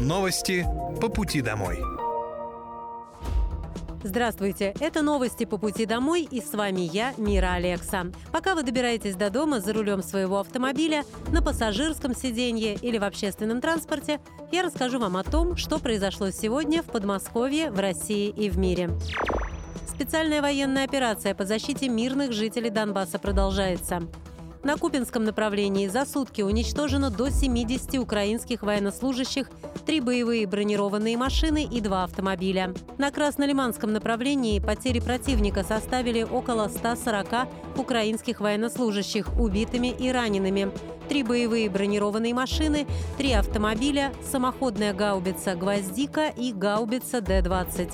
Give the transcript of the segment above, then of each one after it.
Новости по пути домой. Здравствуйте, это новости по пути домой и с вами я, Мира Алекса. Пока вы добираетесь до дома за рулем своего автомобиля, на пассажирском сиденье или в общественном транспорте, я расскажу вам о том, что произошло сегодня в Подмосковье, в России и в мире. Специальная военная операция по защите мирных жителей Донбасса продолжается. На Купинском направлении за сутки уничтожено до 70 украинских военнослужащих, три боевые бронированные машины и два автомобиля. На Краснолиманском направлении потери противника составили около 140 украинских военнослужащих убитыми и ранеными. Три боевые бронированные машины, три автомобиля, самоходная гаубица «Гвоздика» и гаубица Д-20.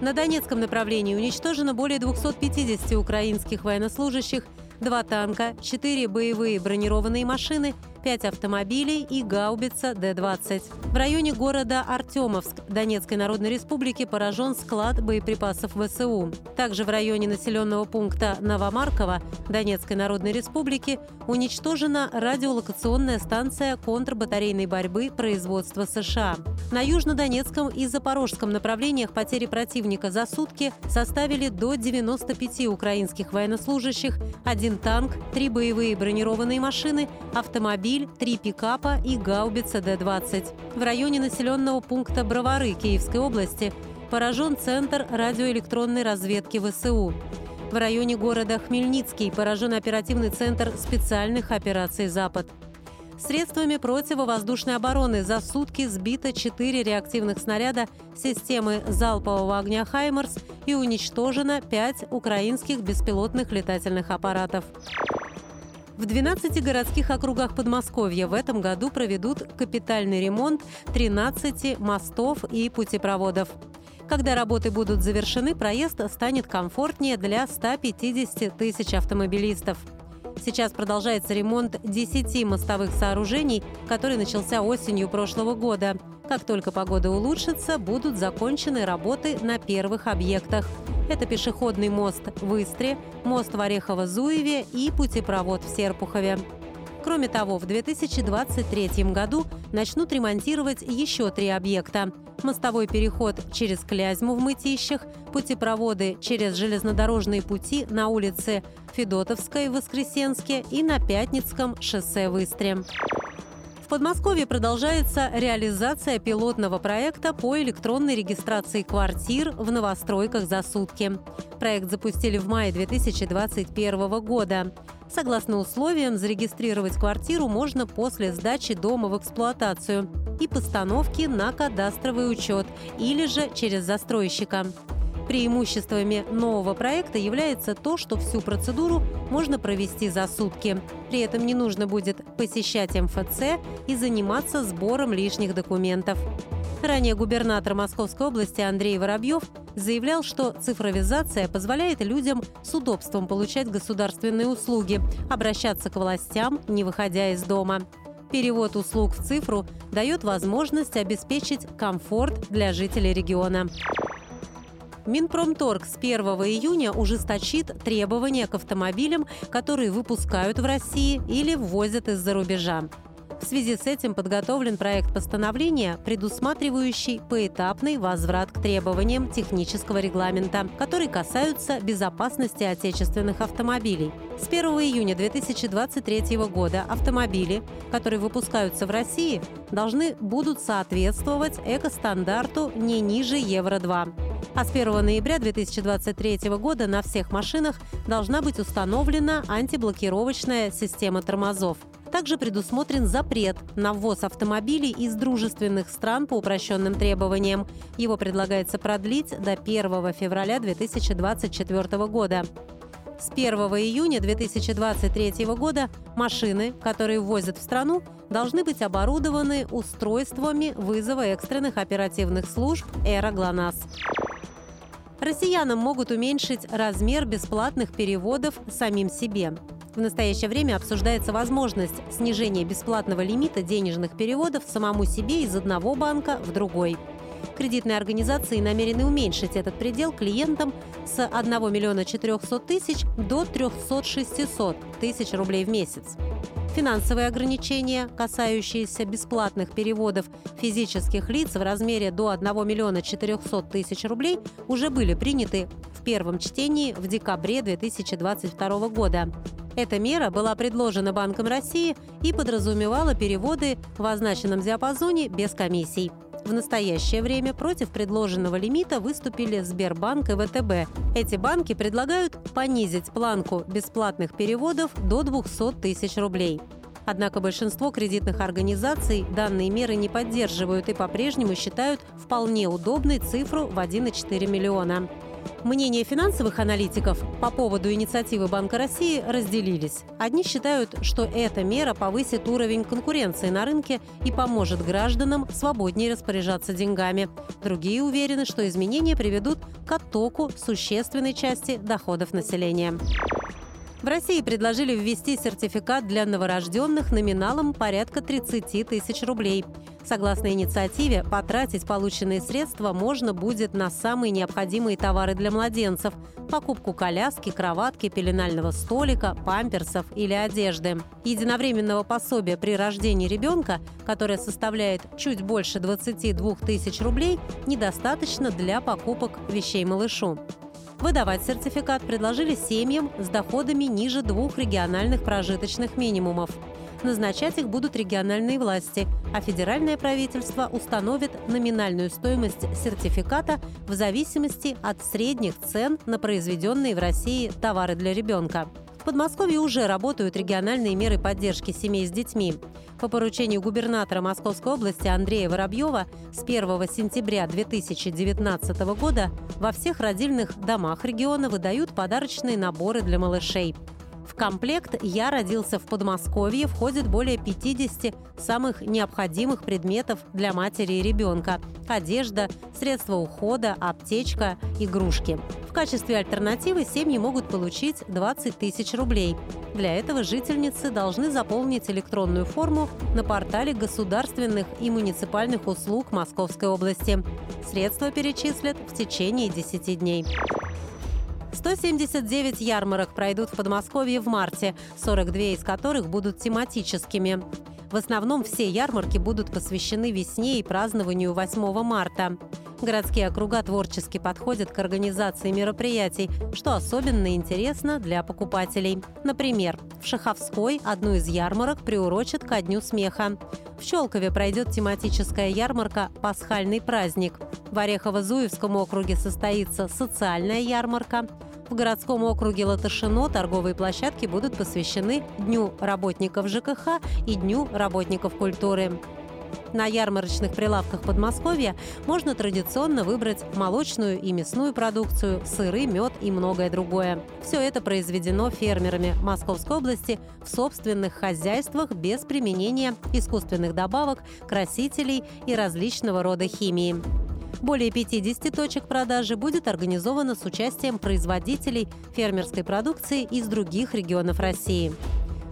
На Донецком направлении уничтожено более 250 украинских военнослужащих, два танка, четыре боевые бронированные машины – 5 автомобилей и гаубица Д-20. В районе города Артемовск Донецкой Народной Республики поражен склад боеприпасов ВСУ. Также в районе населенного пункта Новомарково Донецкой Народной Республики уничтожена радиолокационная станция контрбатарейной борьбы производства США. На Южнодонецком и Запорожском направлениях потери противника за сутки составили до 95 украинских военнослужащих, один танк, три боевые бронированные машины, автомобиль автомобиль, три пикапа и гаубица Д-20. В районе населенного пункта Бровары Киевской области поражен Центр радиоэлектронной разведки ВСУ. В районе города Хмельницкий поражен оперативный центр специальных операций «Запад». Средствами противовоздушной обороны за сутки сбито 4 реактивных снаряда системы залпового огня «Хаймерс» и уничтожено 5 украинских беспилотных летательных аппаратов. В 12 городских округах Подмосковья в этом году проведут капитальный ремонт 13 мостов и путепроводов. Когда работы будут завершены, проезд станет комфортнее для 150 тысяч автомобилистов. Сейчас продолжается ремонт 10 мостовых сооружений, который начался осенью прошлого года. Как только погода улучшится, будут закончены работы на первых объектах. Это пешеходный мост в Истре, мост в Орехово-Зуеве и путепровод в Серпухове. Кроме того, в 2023 году начнут ремонтировать еще три объекта. Мостовой переход через Клязьму в Мытищах, путепроводы через железнодорожные пути на улице Федотовской в Воскресенске и на Пятницком шоссе в Истре. Подмосковье продолжается реализация пилотного проекта по электронной регистрации квартир в новостройках за сутки. Проект запустили в мае 2021 года. Согласно условиям, зарегистрировать квартиру можно после сдачи дома в эксплуатацию и постановки на кадастровый учет или же через застройщика. Преимуществами нового проекта является то, что всю процедуру можно провести за сутки. При этом не нужно будет посещать МФЦ и заниматься сбором лишних документов. Ранее губернатор Московской области Андрей Воробьев заявлял, что цифровизация позволяет людям с удобством получать государственные услуги, обращаться к властям, не выходя из дома. Перевод услуг в цифру дает возможность обеспечить комфорт для жителей региона. Минпромторг с 1 июня ужесточит требования к автомобилям, которые выпускают в России или ввозят из-за рубежа. В связи с этим подготовлен проект постановления, предусматривающий поэтапный возврат к требованиям технического регламента, которые касаются безопасности отечественных автомобилей. С 1 июня 2023 года автомобили, которые выпускаются в России, должны будут соответствовать экостандарту не ниже Евро-2. А с 1 ноября 2023 года на всех машинах должна быть установлена антиблокировочная система тормозов. Также предусмотрен запрет на ввоз автомобилей из дружественных стран по упрощенным требованиям. Его предлагается продлить до 1 февраля 2024 года. С 1 июня 2023 года машины, которые ввозят в страну, должны быть оборудованы устройствами вызова экстренных оперативных служб «Эра ГЛОНАСС». Россиянам могут уменьшить размер бесплатных переводов самим себе. В настоящее время обсуждается возможность снижения бесплатного лимита денежных переводов самому себе из одного банка в другой. Кредитные организации намерены уменьшить этот предел клиентам с 1 миллиона 400 тысяч до 300-600 тысяч рублей в месяц. Финансовые ограничения, касающиеся бесплатных переводов физических лиц в размере до 1 миллиона 400 тысяч рублей, уже были приняты в первом чтении в декабре 2022 года. Эта мера была предложена Банком России и подразумевала переводы в означенном диапазоне без комиссий. В настоящее время против предложенного лимита выступили Сбербанк и ВТБ. Эти банки предлагают понизить планку бесплатных переводов до 200 тысяч рублей. Однако большинство кредитных организаций данные меры не поддерживают и по-прежнему считают вполне удобной цифру в 1,4 миллиона. Мнения финансовых аналитиков по поводу инициативы Банка России разделились. Одни считают, что эта мера повысит уровень конкуренции на рынке и поможет гражданам свободнее распоряжаться деньгами. Другие уверены, что изменения приведут к оттоку существенной части доходов населения. В России предложили ввести сертификат для новорожденных номиналом порядка 30 тысяч рублей. Согласно инициативе, потратить полученные средства можно будет на самые необходимые товары для младенцев – покупку коляски, кроватки, пеленального столика, памперсов или одежды. Единовременного пособия при рождении ребенка, которое составляет чуть больше 22 тысяч рублей, недостаточно для покупок вещей малышу. Выдавать сертификат предложили семьям с доходами ниже двух региональных прожиточных минимумов. Назначать их будут региональные власти, а федеральное правительство установит номинальную стоимость сертификата в зависимости от средних цен на произведенные в России товары для ребенка. В Подмосковье уже работают региональные меры поддержки семей с детьми. По поручению губернатора Московской области Андрея Воробьева с 1 сентября 2019 года во всех родильных домах региона выдают подарочные наборы для малышей. В комплект «Я родился в Подмосковье» входит более 50 самых необходимых предметов для матери и ребенка – одежда, средства ухода, аптечка, игрушки. В качестве альтернативы семьи могут получить 20 тысяч рублей. Для этого жительницы должны заполнить электронную форму на портале государственных и муниципальных услуг Московской области. Средства перечислят в течение 10 дней. 179 ярмарок пройдут в Подмосковье в марте, 42 из которых будут тематическими. В основном все ярмарки будут посвящены весне и празднованию 8 марта. Городские округа творчески подходят к организации мероприятий, что особенно интересно для покупателей. Например, в Шаховской одну из ярмарок приурочат ко Дню смеха. В Щелкове пройдет тематическая ярмарка «Пасхальный праздник». В Орехово-Зуевском округе состоится социальная ярмарка. В городском округе Латышино торговые площадки будут посвящены Дню работников ЖКХ и Дню работников культуры. На ярмарочных прилавках Подмосковья можно традиционно выбрать молочную и мясную продукцию, сыры, мед и многое другое. Все это произведено фермерами Московской области в собственных хозяйствах без применения искусственных добавок, красителей и различного рода химии. Более 50 точек продажи будет организовано с участием производителей фермерской продукции из других регионов России.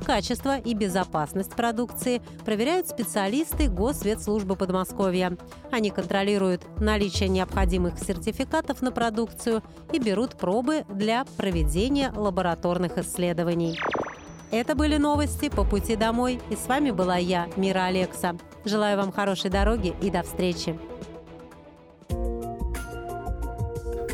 Качество и безопасность продукции проверяют специалисты Госветслужбы Подмосковья. Они контролируют наличие необходимых сертификатов на продукцию и берут пробы для проведения лабораторных исследований. Это были новости по пути домой. И с вами была я, Мира Алекса. Желаю вам хорошей дороги и до встречи.